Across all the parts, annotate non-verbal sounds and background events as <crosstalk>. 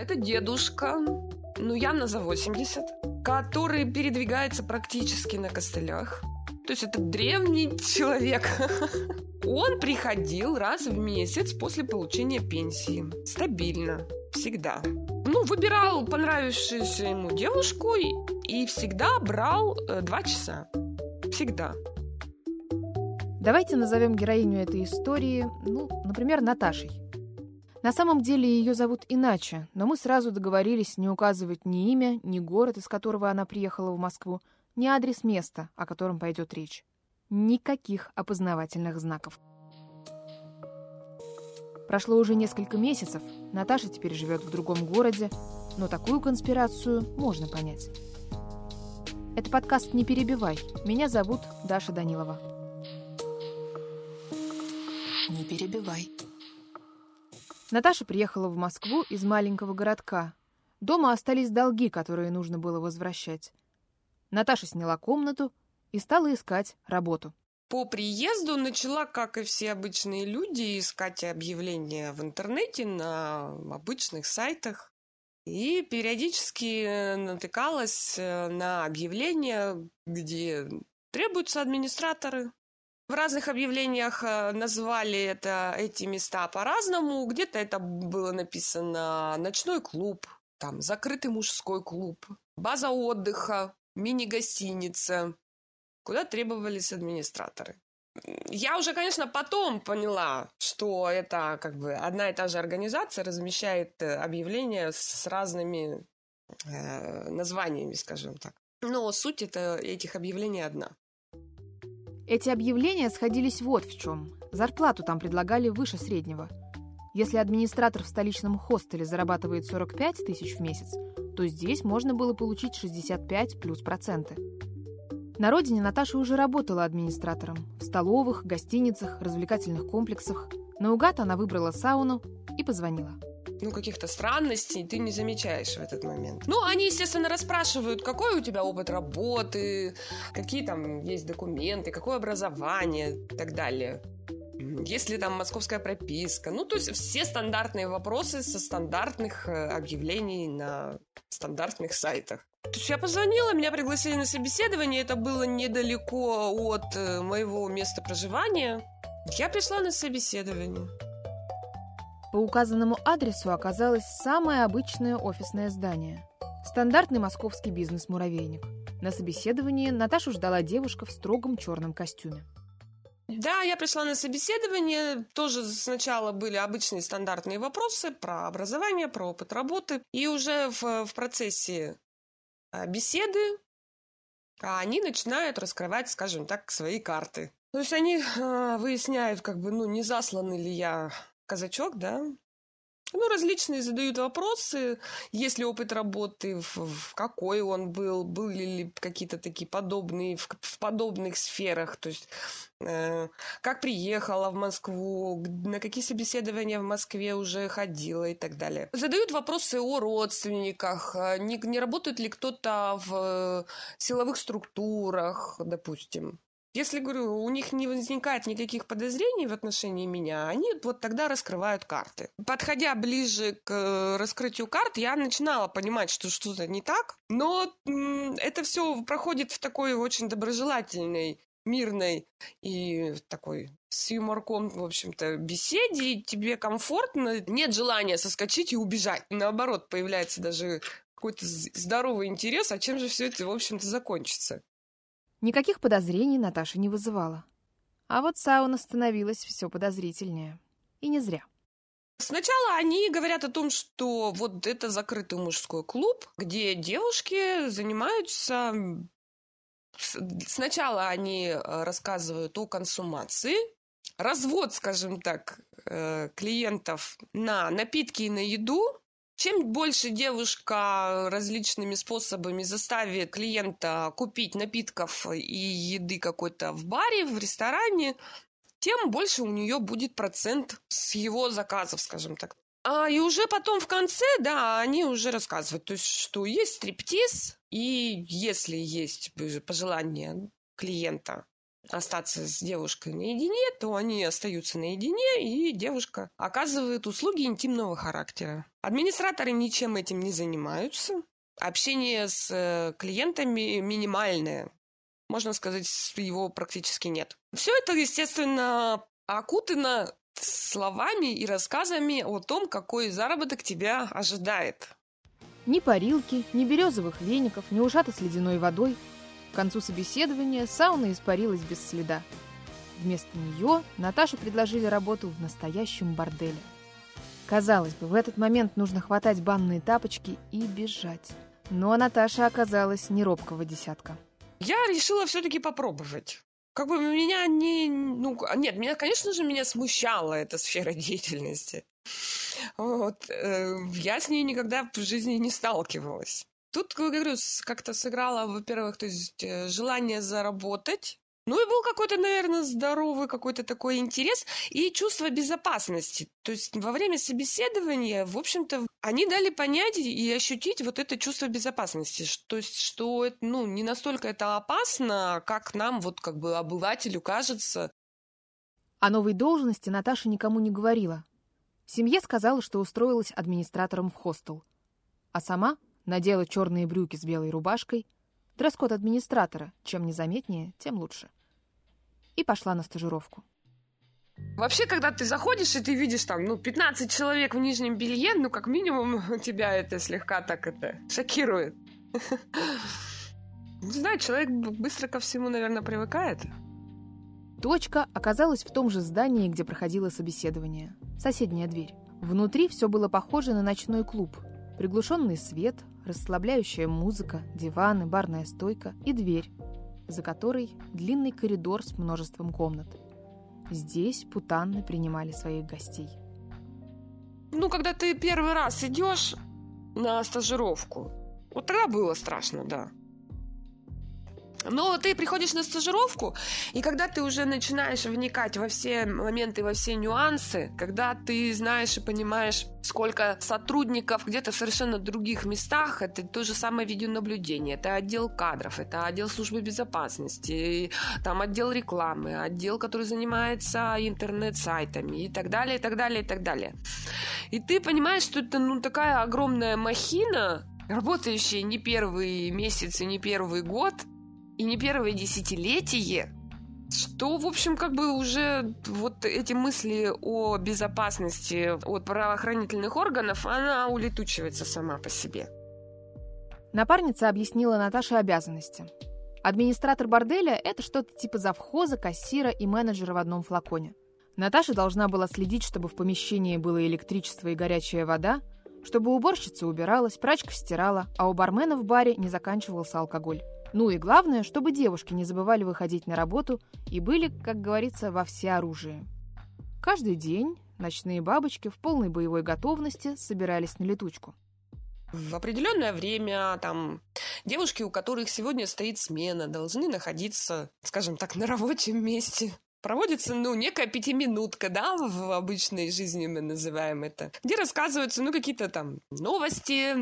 Это дедушка, ну явно за 80, который передвигается практически на костылях. То есть это древний человек. <laughs> Он приходил раз в месяц после получения пенсии. Стабильно. Всегда. Ну, выбирал понравившуюся ему девушку и всегда брал э, два часа. Всегда. Давайте назовем героиню этой истории, ну, например, Наташей. На самом деле ее зовут иначе, но мы сразу договорились не указывать ни имя, ни город, из которого она приехала в Москву, ни адрес места, о котором пойдет речь. Никаких опознавательных знаков. Прошло уже несколько месяцев, Наташа теперь живет в другом городе, но такую конспирацию можно понять. Это подкаст «Не перебивай». Меня зовут Даша Данилова. Не перебивай. Наташа приехала в Москву из маленького городка. Дома остались долги, которые нужно было возвращать. Наташа сняла комнату и стала искать работу. По приезду начала, как и все обычные люди, искать объявления в интернете на обычных сайтах. И периодически натыкалась э, на объявления, где требуются администраторы. В разных объявлениях э, назвали это, эти места по-разному. Где-то это было написано «ночной клуб», там «закрытый мужской клуб», «база отдыха», мини-гостиница, куда требовались администраторы. Я уже, конечно, потом поняла, что это как бы одна и та же организация размещает э, объявления с разными э, названиями, скажем так. Но суть это, этих объявлений одна. Эти объявления сходились вот в чем. Зарплату там предлагали выше среднего. Если администратор в столичном хостеле зарабатывает 45 тысяч в месяц, то здесь можно было получить 65 плюс проценты. На родине Наташа уже работала администратором в столовых, гостиницах, развлекательных комплексах. Наугад она выбрала сауну и позвонила. Ну, каких-то странностей ты не замечаешь в этот момент. Ну, они, естественно, расспрашивают, какой у тебя опыт работы, какие там есть документы, какое образование и так далее. Есть ли там московская прописка? Ну, то есть все стандартные вопросы со стандартных э, объявлений на стандартных сайтах. То есть я позвонила, меня пригласили на собеседование, это было недалеко от э, моего места проживания. Я пришла на собеседование. По указанному адресу оказалось самое обычное офисное здание. Стандартный московский бизнес-муравейник. На собеседовании Наташу ждала девушка в строгом черном костюме. Да, я пришла на собеседование. Тоже сначала были обычные стандартные вопросы про образование, про опыт работы. И уже в, в процессе а, беседы они начинают раскрывать, скажем так, свои карты. То есть они э, выясняют, как бы, ну, не засланный ли я казачок, да, ну, различные задают вопросы, есть ли опыт работы, в, в какой он был, были ли какие-то такие подобные, в, в подобных сферах, то есть э, как приехала в Москву, на какие собеседования в Москве уже ходила и так далее. Задают вопросы о родственниках, э, не, не работает ли кто-то в силовых структурах, допустим. Если, говорю, у них не возникает никаких подозрений в отношении меня, они вот тогда раскрывают карты. Подходя ближе к э, раскрытию карт, я начинала понимать, что что-то не так, но это все проходит в такой очень доброжелательной мирной и такой с юморком, в общем-то, беседе, и тебе комфортно, нет желания соскочить и убежать. Наоборот, появляется даже какой-то здоровый интерес, а чем же все это, в общем-то, закончится. Никаких подозрений Наташа не вызывала. А вот сауна становилась все подозрительнее. И не зря. Сначала они говорят о том, что вот это закрытый мужской клуб, где девушки занимаются... Сначала они э, рассказывают о консумации, развод, скажем так, э, клиентов на напитки и на еду, чем больше девушка различными способами заставит клиента купить напитков и еды какой-то в баре, в ресторане, тем больше у нее будет процент с его заказов, скажем так. А, и уже потом в конце, да, они уже рассказывают, то есть, что есть стриптиз, и если есть пожелание клиента остаться с девушкой наедине, то они остаются наедине, и девушка оказывает услуги интимного характера. Администраторы ничем этим не занимаются. Общение с э, клиентами минимальное. Можно сказать, его практически нет. Все это, естественно, окутано словами и рассказами о том, какой заработок тебя ожидает. Ни парилки, ни березовых веников, ни ушата с ледяной водой. К концу собеседования сауна испарилась без следа. Вместо нее Наташе предложили работу в настоящем борделе. Казалось бы, в этот момент нужно хватать банные тапочки и бежать. Но Наташа оказалась не робкого десятка. Я решила все-таки попробовать. Как бы меня не... Ну, нет, меня, конечно же, меня смущала эта сфера деятельности. Вот. Э, я с ней никогда в жизни не сталкивалась. Тут, как говорю, как-то сыграла, во-первых, то есть э, желание заработать, ну и был какой-то, наверное, здоровый какой-то такой интерес и чувство безопасности. То есть во время собеседования, в общем-то, они дали понять и ощутить вот это чувство безопасности. То есть, что ну, не настолько это опасно, как нам, вот как бы обывателю кажется. О новой должности Наташа никому не говорила. Семье сказала, что устроилась администратором в хостел. А сама надела черные брюки с белой рубашкой, дресс-код администратора, чем незаметнее, тем лучше и пошла на стажировку. Вообще, когда ты заходишь, и ты видишь там, ну, 15 человек в нижнем белье, ну, как минимум, <laughs> тебя это слегка так это шокирует. <laughs> Не знаю, человек быстро ко всему, наверное, привыкает. Точка оказалась в том же здании, где проходило собеседование. Соседняя дверь. Внутри все было похоже на ночной клуб. Приглушенный свет, расслабляющая музыка, диваны, барная стойка и дверь, за которой длинный коридор с множеством комнат. Здесь путанны принимали своих гостей. Ну, когда ты первый раз идешь на стажировку, вот тогда было страшно, да. Но ты приходишь на стажировку, и когда ты уже начинаешь вникать во все моменты, во все нюансы, когда ты знаешь и понимаешь, сколько сотрудников где-то в совершенно других местах, это то же самое видеонаблюдение, это отдел кадров, это отдел службы безопасности, там отдел рекламы, отдел, который занимается интернет-сайтами и так далее, и так далее, и так далее. И ты понимаешь, что это ну, такая огромная махина, работающая не первый месяц и не первый год – и не первое десятилетие, что, в общем, как бы уже вот эти мысли о безопасности от правоохранительных органов, она улетучивается сама по себе. Напарница объяснила Наташе обязанности. Администратор борделя – это что-то типа завхоза, кассира и менеджера в одном флаконе. Наташа должна была следить, чтобы в помещении было электричество и горячая вода, чтобы уборщица убиралась, прачка стирала, а у бармена в баре не заканчивался алкоголь. Ну и главное, чтобы девушки не забывали выходить на работу и были, как говорится, во всеоружии. Каждый день ночные бабочки в полной боевой готовности собирались на летучку. В определенное время там девушки, у которых сегодня стоит смена, должны находиться, скажем так, на рабочем месте проводится, ну, некая пятиминутка, да, в обычной жизни мы называем это, где рассказываются, ну, какие-то там новости,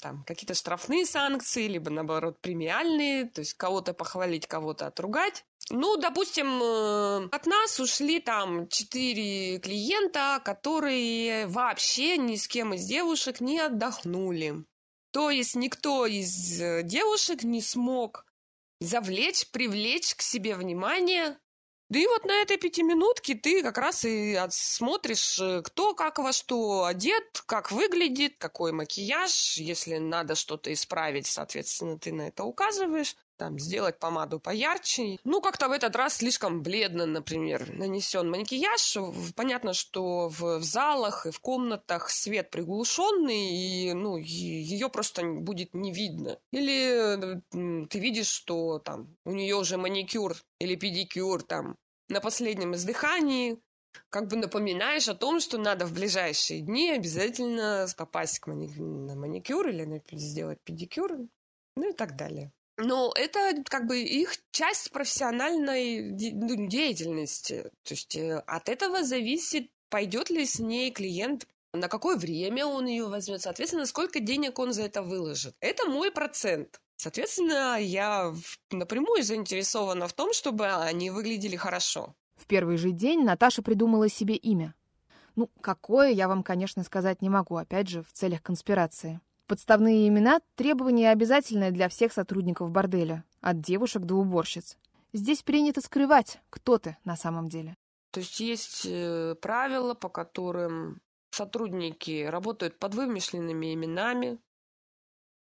там, какие-то штрафные санкции, либо, наоборот, премиальные, то есть кого-то похвалить, кого-то отругать. Ну, допустим, э, от нас ушли там четыре клиента, которые вообще ни с кем из девушек не отдохнули. То есть никто из э, девушек не смог завлечь, привлечь к себе внимание да и вот на этой пятиминутке ты как раз и смотришь, э, кто как во что одет, как выглядит, какой макияж. Если надо что-то исправить, соответственно, ты на это указываешь. Там, сделать помаду поярче. Ну, как-то в этот раз слишком бледно, например, нанесен макияж. Понятно, что в, в залах и в комнатах свет приглушенный, и, ну, ее просто будет не видно. Или ты видишь, что там у нее уже маникюр или педикюр там на последнем издыхании, как бы напоминаешь о том, что надо в ближайшие дни обязательно попасть к мани... на маникюр или на... сделать педикюр, ну и так далее. Но это как бы их часть профессиональной. Ну, деятельности. То есть э, от этого зависит, пойдет ли с ней клиент на какое время он ее возьмет, соответственно, сколько денег он за это выложит. Это мой процент. Соответственно, я напрямую заинтересована в том, чтобы они выглядели хорошо. В первый же день Наташа придумала себе имя. Ну, какое, я вам, конечно, сказать не могу, опять же, в целях конспирации. Подставные имена – требование обязательное для всех сотрудников борделя, от девушек до уборщиц. Здесь принято скрывать, кто ты на самом деле. То есть есть э, правила, по которым сотрудники работают под вымышленными именами,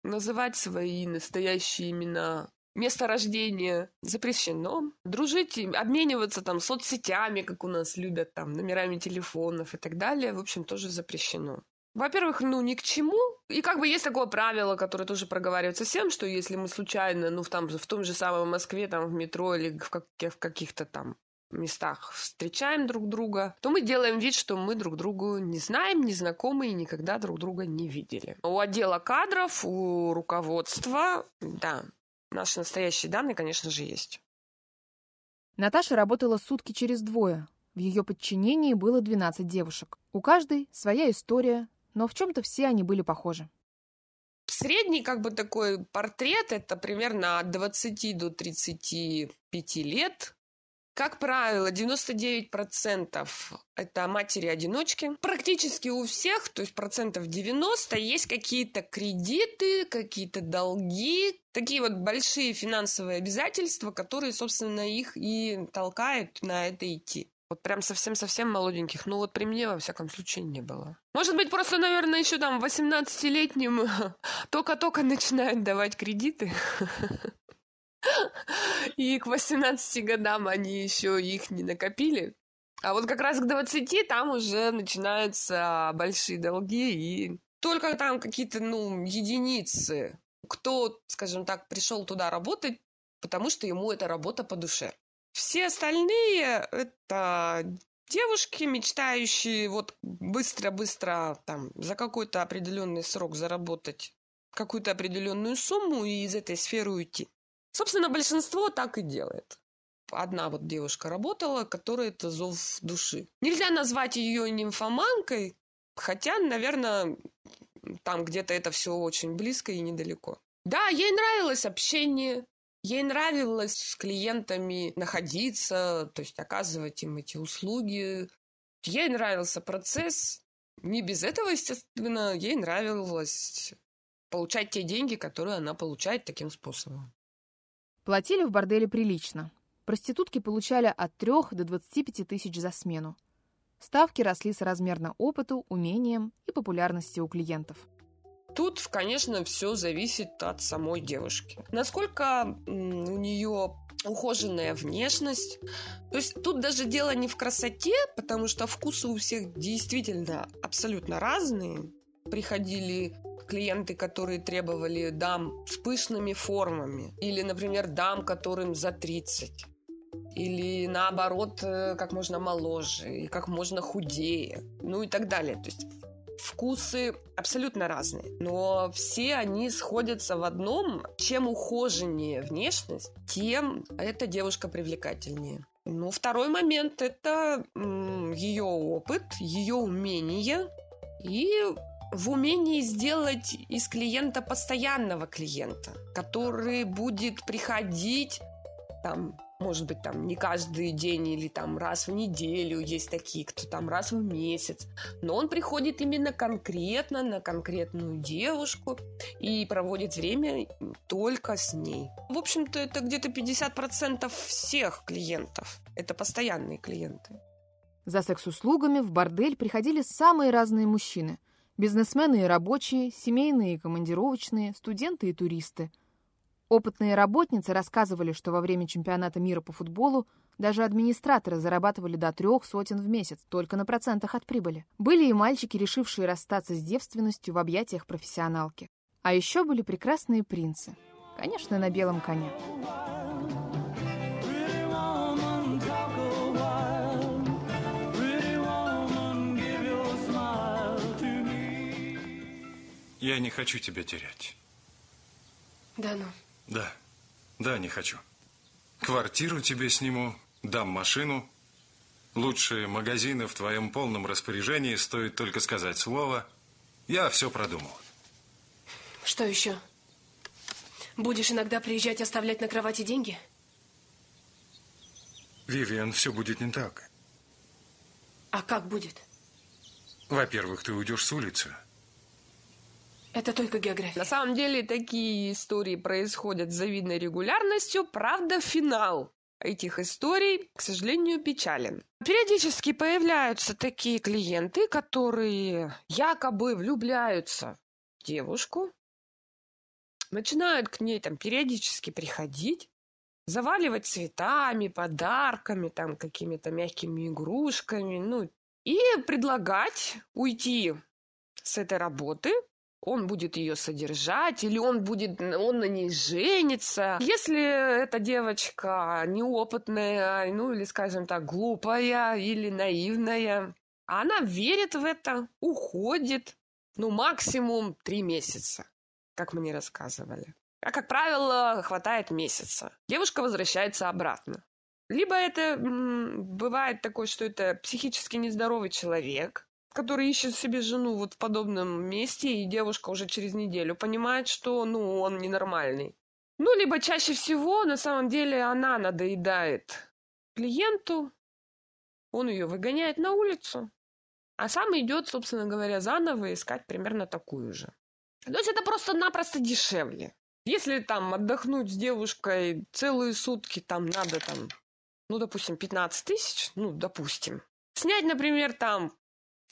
называть свои настоящие имена место рождения запрещено. Дружить, обмениваться там соцсетями, как у нас любят, там, номерами телефонов и так далее, в общем, тоже запрещено. Во-первых, ну, ни к чему. И как бы есть такое правило, которое тоже проговаривается всем, что если мы случайно, ну, в, там, в том же самом Москве, там, в метро или в, как, в каких-то там местах встречаем друг друга, то мы делаем вид, что мы друг другу не знаем, не знакомы и никогда друг друга не видели. У отдела кадров, у руководства, да, наши настоящие данные, конечно же, есть. Наташа работала сутки через двое. В ее подчинении было 12 девушек. У каждой своя история, но в чем-то все они были похожи. Средний как бы такой портрет – это примерно от 20 до 35 лет. Как правило, 99% это матери-одиночки. Практически у всех, то есть процентов 90, есть какие-то кредиты, какие-то долги, такие вот большие финансовые обязательства, которые, собственно, их и толкают на это идти. Вот прям совсем-совсем молоденьких. Ну вот при мне, во всяком случае, не было. Может быть, просто, наверное, еще там 18-летним <laughs> только-только начинают давать кредиты. <laughs> И к 18 годам они еще их не накопили. А вот как раз к 20 там уже начинаются большие долги, и только там какие-то, ну, единицы, кто, скажем так, пришел туда работать, потому что ему эта работа по душе. Все остальные — это девушки, мечтающие вот быстро-быстро там за какой-то определенный срок заработать какую-то определенную сумму и из этой сферы уйти. Собственно, большинство так и делает. Одна вот девушка работала, которая это зов души. Нельзя назвать ее нимфоманкой, хотя, наверное, там где-то это все очень близко и недалеко. Да, ей нравилось общение, ей нравилось с клиентами находиться, то есть оказывать им эти услуги. Ей нравился процесс. Не без этого, естественно, ей нравилось получать те деньги, которые она получает таким способом. Платили в борделе прилично. Проститутки получали от 3 до 25 тысяч за смену. Ставки росли соразмерно опыту, умениям и популярности у клиентов. Тут, конечно, все зависит от самой девушки. Насколько у нее ухоженная внешность. То есть тут даже дело не в красоте, потому что вкусы у всех действительно абсолютно разные. Приходили клиенты, которые требовали дам с пышными формами. Или, например, дам, которым за 30. Или наоборот, э, как можно моложе и как можно худее. Ну и так далее. То есть вкусы абсолютно разные, но все они сходятся в одном. Чем ухоженнее внешность, тем эта девушка привлекательнее. Ну, второй момент – это ее опыт, ее умение и в умении сделать из клиента постоянного клиента, который будет приходить там, может быть, там не каждый день или там раз в неделю есть такие, кто там раз в месяц, но он приходит именно конкретно на конкретную девушку и проводит время только с ней. В общем-то, это где-то 50% всех клиентов. Это постоянные клиенты. За секс-услугами в бордель приходили самые разные мужчины – Бизнесмены и рабочие, семейные и командировочные, студенты и туристы. Опытные работницы рассказывали, что во время чемпионата мира по футболу даже администраторы зарабатывали до трех сотен в месяц, только на процентах от прибыли. Были и мальчики, решившие расстаться с девственностью в объятиях профессионалки. А еще были прекрасные принцы. Конечно, на белом коне. Я не хочу тебя терять. Да ну? Да. Да, не хочу. Квартиру тебе сниму, дам машину. Лучшие магазины в твоем полном распоряжении, стоит только сказать слово. Я все продумал. Что еще? Будешь иногда приезжать оставлять на кровати деньги? Вивиан, все будет не так. А как будет? Во-первых, ты уйдешь с улицы. Это только география. На самом деле такие истории происходят с завидной регулярностью, правда, финал этих историй, к сожалению, печален. Периодически появляются такие клиенты, которые якобы влюбляются в девушку, начинают к ней там периодически приходить, заваливать цветами, подарками, там какими-то мягкими игрушками, ну, и предлагать уйти с этой работы, он будет ее содержать, или он будет, он на ней женится. Если эта девочка неопытная, ну или, скажем так, глупая или наивная, она верит в это, уходит, ну, максимум три месяца, как мне рассказывали. А, как правило, хватает месяца. Девушка возвращается обратно. Либо это бывает такое, что это психически нездоровый человек, который ищет себе жену вот в подобном месте, и девушка уже через неделю понимает, что, ну, он ненормальный. Ну, либо чаще всего, на самом деле, она надоедает клиенту, он ее выгоняет на улицу, а сам идет, собственно говоря, заново искать примерно такую же. То есть это просто-напросто дешевле. Если там отдохнуть с девушкой целые сутки, там надо там, ну, допустим, 15 тысяч, ну, допустим. Снять, например, там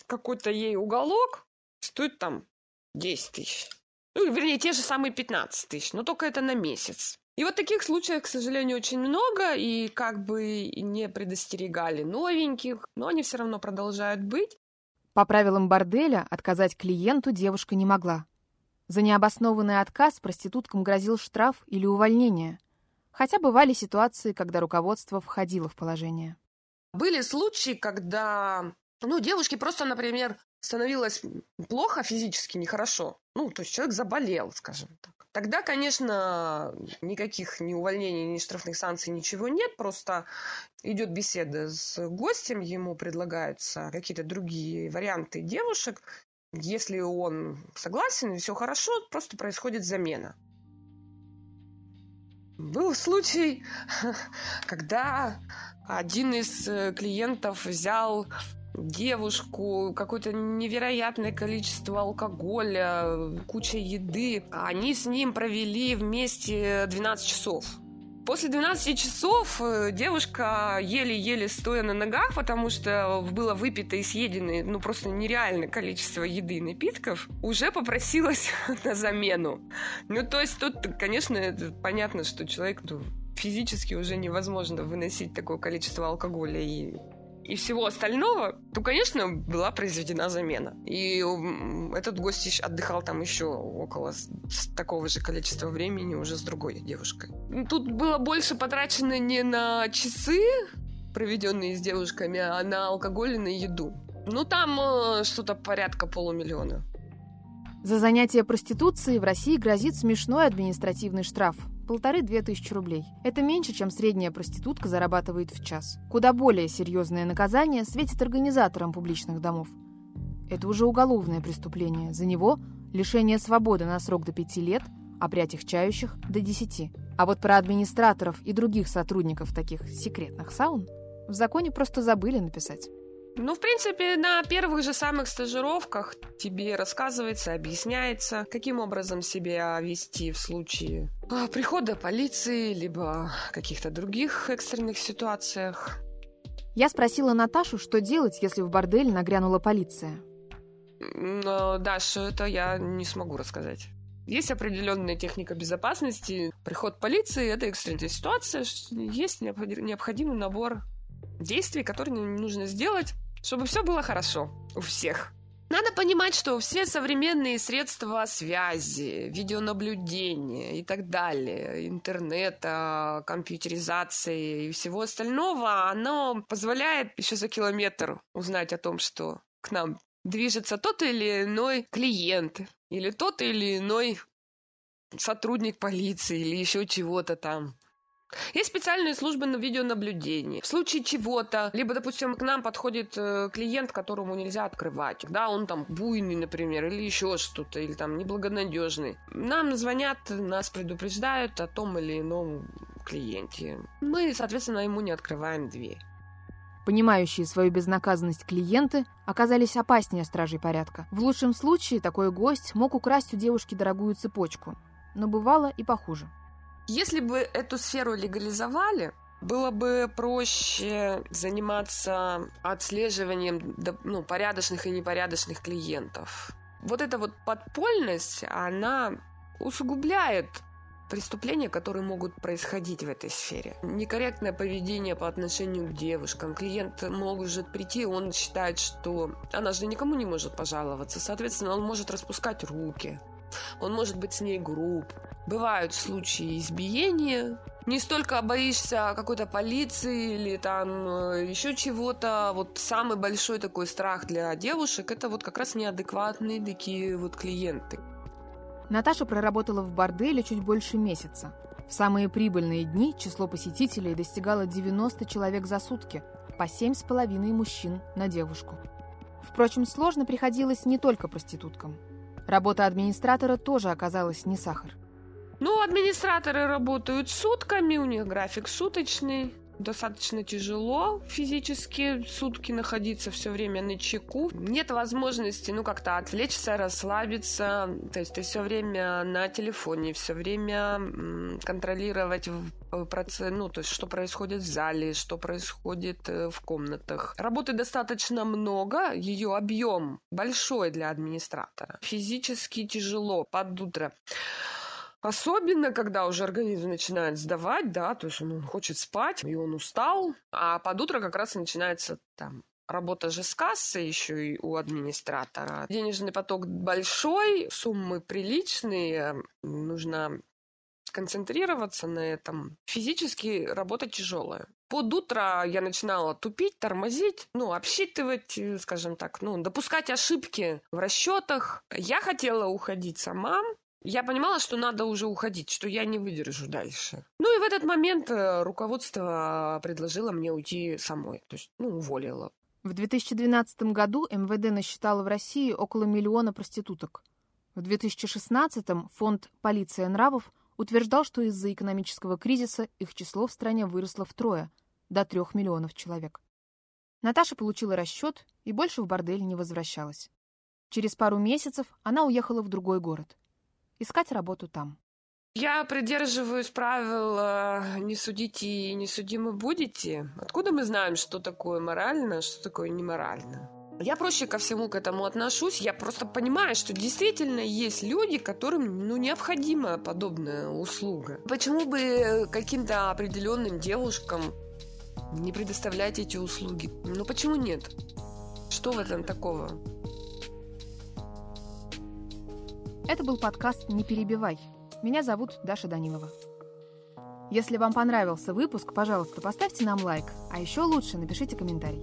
какой-то ей уголок стоит там 10 тысяч. Ну, вернее, те же самые 15 тысяч, но только это на месяц. И вот таких случаев, к сожалению, очень много, и как бы не предостерегали новеньких, но они все равно продолжают быть. По правилам борделя отказать клиенту девушка не могла. За необоснованный отказ проституткам грозил штраф или увольнение. Хотя бывали ситуации, когда руководство входило в положение. Были случаи, когда ну, девушке просто, например, становилось плохо физически, нехорошо. Ну, то есть человек заболел, скажем так. Тогда, конечно, никаких ни увольнений, ни штрафных санкций, ничего нет. Просто идет беседа с гостем, ему предлагаются какие-то другие варианты девушек. Если он согласен и все хорошо, просто происходит замена. Был случай, <laughs> когда один из э, клиентов взял девушку, какое-то невероятное количество алкоголя, куча еды. Они с ним провели вместе 12 часов. После 12 часов э, девушка еле-еле стоя на ногах, потому что было выпито и съедено ну, просто нереальное количество еды и напитков, уже попросилась <laughs> на замену. Ну, то есть тут, конечно, понятно, что человек ну, физически уже невозможно выносить такое количество алкоголя и и всего остального, то, конечно, была произведена замена. И этот гость отдыхал там еще около такого же количества времени уже с другой девушкой. Тут было больше потрачено не на часы, проведенные с девушками, а на алкоголь и на еду. Ну, там э, что-то порядка полумиллиона. За занятие проституцией в России грозит смешной административный штраф полторы-две тысячи рублей. Это меньше, чем средняя проститутка зарабатывает в час. Куда более серьезное наказание светит организаторам публичных домов. Это уже уголовное преступление. За него лишение свободы на срок до пяти лет, а при отягчающих – до десяти. А вот про администраторов и других сотрудников таких секретных саун в законе просто забыли написать. Ну, в принципе, на первых же самых стажировках тебе рассказывается, объясняется, каким образом себя вести в случае прихода полиции, либо каких-то других экстренных ситуациях. Я спросила Наташу, что делать, если в бордель нагрянула полиция. Но, Даша, это я не смогу рассказать. Есть определенная техника безопасности. Приход полиции – это экстренная ситуация. Есть необходимый набор действий, которые нужно сделать, чтобы все было хорошо у всех. Надо понимать, что все современные средства связи, видеонаблюдения и так далее, интернета, компьютеризации и всего остального, оно позволяет еще за километр узнать о том, что к нам движется тот или иной клиент или тот или иной сотрудник полиции или еще чего-то там. Есть специальные службы на видеонаблюдении. В случае чего-то, либо, допустим, к нам подходит э, клиент, которому нельзя открывать. Да, он там буйный, например, или еще что-то, или там неблагонадежный. Нам звонят, нас предупреждают о том или ином клиенте. Мы, соответственно, ему не открываем дверь. Понимающие свою безнаказанность клиенты оказались опаснее стражей порядка. В лучшем случае такой гость мог украсть у девушки дорогую цепочку, но бывало и похуже. Если бы эту сферу легализовали, было бы проще заниматься отслеживанием ну, порядочных и непорядочных клиентов. Вот эта вот подпольность, она усугубляет преступления, которые могут происходить в этой сфере. Некорректное поведение по отношению к девушкам. Клиент может прийти, он считает, что она же никому не может пожаловаться. Соответственно, он может распускать руки. Он может быть с ней груб. Бывают случаи избиения. Не столько боишься какой-то полиции или там э, еще чего-то. Вот самый большой такой страх для девушек это вот как раз неадекватные такие вот клиенты. Наташа проработала в борделе чуть больше месяца. В самые прибыльные дни число посетителей достигало 90 человек за сутки, по 7,5 мужчин на девушку. Впрочем, сложно приходилось не только проституткам. Работа администратора тоже оказалась не сахар. Ну, администраторы работают сутками, у них график суточный достаточно тяжело физически сутки находиться все время на чеку. Нет возможности, ну, как-то отвлечься, расслабиться. То есть ты все время на телефоне, все время контролировать процесс, ну, то есть что происходит в зале, что происходит э, в комнатах. Работы достаточно много, ее объем большой для администратора. Физически тяжело под утро. Особенно, когда уже организм начинает сдавать, да, то есть он хочет спать, и он устал, а под утро как раз начинается там работа же с кассой еще и у администратора. Денежный поток большой, суммы приличные, нужно концентрироваться на этом. Физически работа тяжелая. Под утро я начинала тупить, тормозить, ну, обсчитывать, скажем так, ну, допускать ошибки в расчетах. Я хотела уходить сама, я понимала, что надо уже уходить, что я не выдержу дальше. Ну и в этот момент э, руководство предложило мне уйти самой, то есть, ну, уволило. В 2012 году МВД насчитало в России около миллиона проституток. В 2016 фонд «Полиция нравов» утверждал, что из-за экономического кризиса их число в стране выросло втрое, до трех миллионов человек. Наташа получила расчет и больше в бордель не возвращалась. Через пару месяцев она уехала в другой город искать работу там. Я придерживаюсь правил э, «не судите и не судимы будете». Откуда мы знаем, что такое морально, что такое неморально? Я проще ко всему к этому отношусь. Я просто понимаю, что действительно есть люди, которым ну, необходима подобная услуга. Почему бы каким-то определенным девушкам не предоставлять эти услуги? Ну почему нет? Что в этом такого? Это был подкаст «Не перебивай». Меня зовут Даша Данилова. Если вам понравился выпуск, пожалуйста, поставьте нам лайк, а еще лучше напишите комментарий.